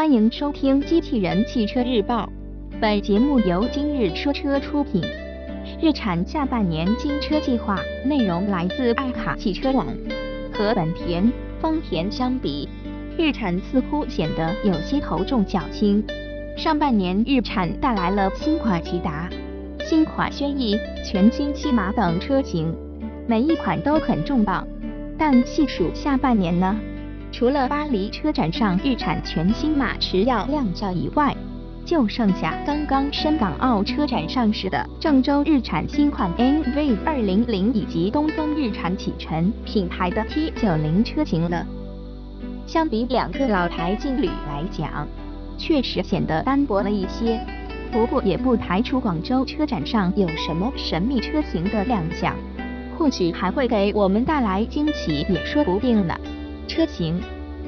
欢迎收听《机器人汽车日报》，本节目由今日说车出品。日产下半年新车计划内容来自爱卡汽车网。和本田、丰田相比，日产似乎显得有些头重脚轻。上半年，日产带来了新款骐达、新款轩逸、全新禧玛等车型，每一款都很重磅。但细数下半年呢？除了巴黎车展上日产全新马驰要亮相以外，就剩下刚刚深港澳车展上市的郑州日产新款 NV 二零零以及东风日产启辰品牌的 T 九零车型了。相比两个老牌劲旅来讲，确实显得单薄了一些。不过也不排除广州车展上有什么神秘车型的亮相，或许还会给我们带来惊喜，也说不定呢。车型：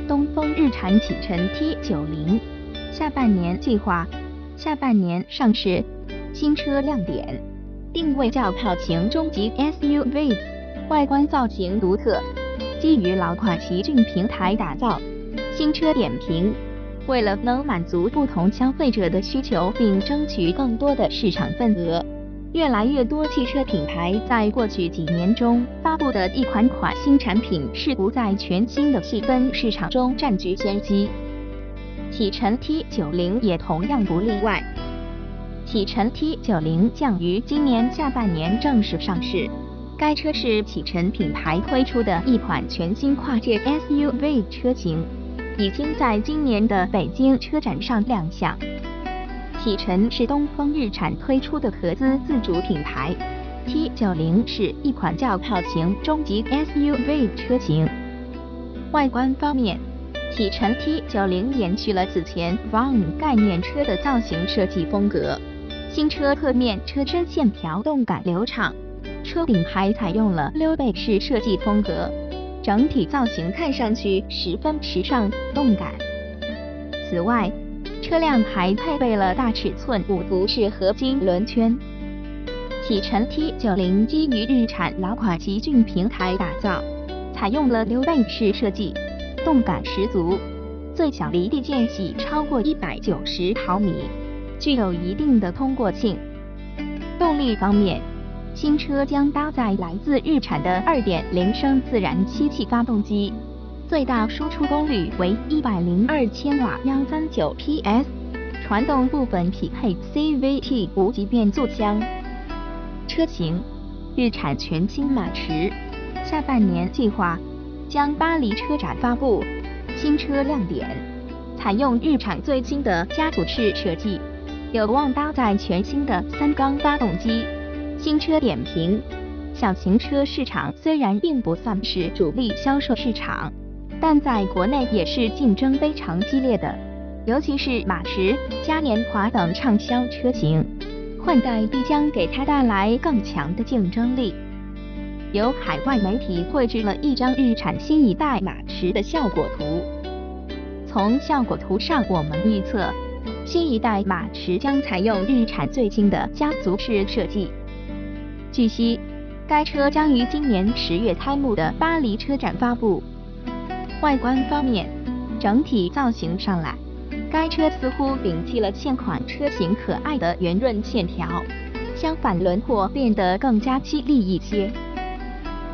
东风日产启辰 T90，下半年计划。下半年上市。新车亮点：定位轿跑型中级 SUV，外观造型独特，基于老款奇骏平台打造。新车点评：为了能满足不同消费者的需求，并争取更多的市场份额。越来越多汽车品牌在过去几年中发布的一款款新产品，试图在全新的细分市场中占据先机。启辰 T90 也同样不例外。启辰 T90 将于今年下半年正式上市。该车是启辰品牌推出的一款全新跨界 SUV 车型，已经在今年的北京车展上亮相。启辰是东风日产推出的合资自主品牌，T90 是一款轿跑型中级 SUV 车型。外观方面，启辰 T90 延续了此前 Van 概念车的造型设计风格，新车侧面车身线条动感流畅，车顶还采用了溜背式设计风格，整体造型看上去十分时尚动感。此外，车辆还配备了大尺寸五辐式合金轮圈。启辰 T90 基于日产老款奇骏平台打造，采用了溜背式设计，动感十足。最小离地间隙超过一百九十毫米，具有一定的通过性。动力方面，新车将搭载来自日产的2.0升自然吸气发动机。最大输出功率为一百零二千瓦，幺三九 PS，传动部分匹配 CVT 无级变速箱。车型：日产全新马驰，下半年计划将巴黎车展发布。新车亮点：采用日产最新的家族式设计，有望搭载全新的三缸发动机。新车点评：小型车市场虽然并不算是主力销售市场。但在国内也是竞争非常激烈的，尤其是马驰、嘉年华等畅销车型，换代必将给它带来更强的竞争力。有海外媒体绘制了一张日产新一代马驰的效果图，从效果图上我们预测，新一代马驰将采用日产最新的家族式设计。据悉，该车将于今年十月开幕的巴黎车展发布。外观方面，整体造型上来，该车似乎摒弃了现款车型可爱的圆润线条，相反轮廓变得更加犀利一些。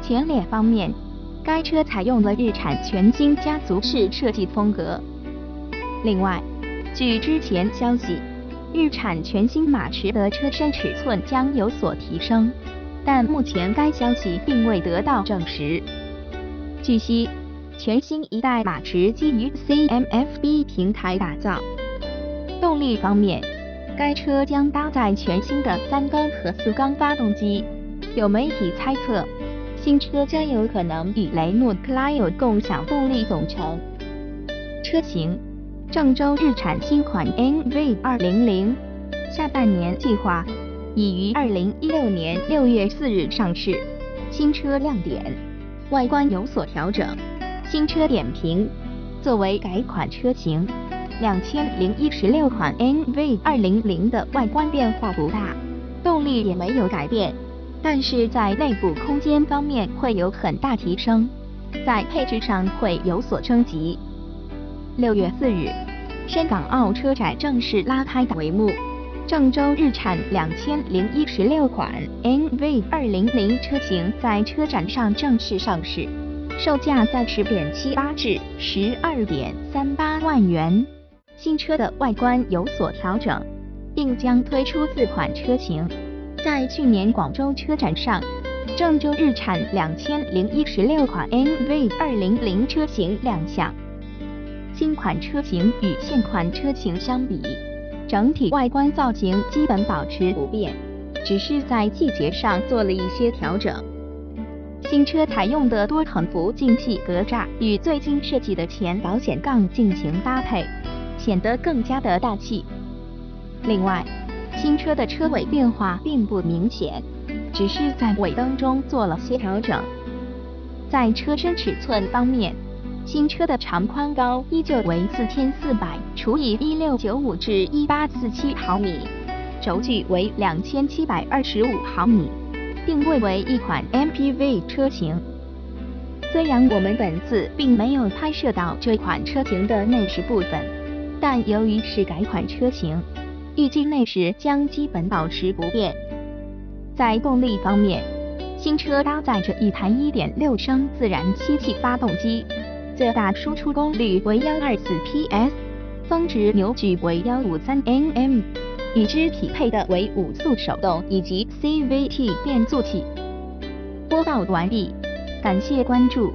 前脸方面，该车采用了日产全新家族式设计风格。另外，据之前消息，日产全新马驰的车身尺寸将有所提升，但目前该消息并未得到证实。据悉。全新一代马驰基于 CMF-B 平台打造。动力方面，该车将搭载全新的三缸和四缸发动机。有媒体猜测，新车将有可能与雷诺 Clio 共享动力总成。车型：郑州日产新款 NV 200，下半年计划已于2016年6月4日上市。新车亮点：外观有所调整。新车点评：作为改款车型，两千零一十六款 NV 二零零的外观变化不大，动力也没有改变，但是在内部空间方面会有很大提升，在配置上会有所升级。六月四日，深港澳车展正式拉开帷幕。郑州日产两千零一十六款 NV 二零零车型在车展上正式上市，售价在十点七八至十二点三八万元。新车的外观有所调整，并将推出四款车型。在去年广州车展上，郑州日产两千零一十六款 NV 二零零车型亮相。新款车型与现款车型相比。整体外观造型基本保持不变，只是在细节上做了一些调整。新车采用的多层幅进气格栅与最新设计的前保险杠进行搭配，显得更加的大气。另外，新车的车尾变化并不明显，只是在尾灯中做了些调整。在车身尺寸方面，新车的长宽高依旧为四千四百除以一六九五至一八四七毫米，轴距为两千七百二十五毫米，定位为一款 MPV 车型。虽然我们本次并没有拍摄到这款车型的内饰部分，但由于是改款车型，预计内饰将基本保持不变。在动力方面，新车搭载着一台一点六升自然吸气发动机。最大输出功率为幺二四 PS，峰值扭矩为幺五三 Nm，与之匹配的为五速手动以及 CVT 变速器。播报完毕，感谢关注。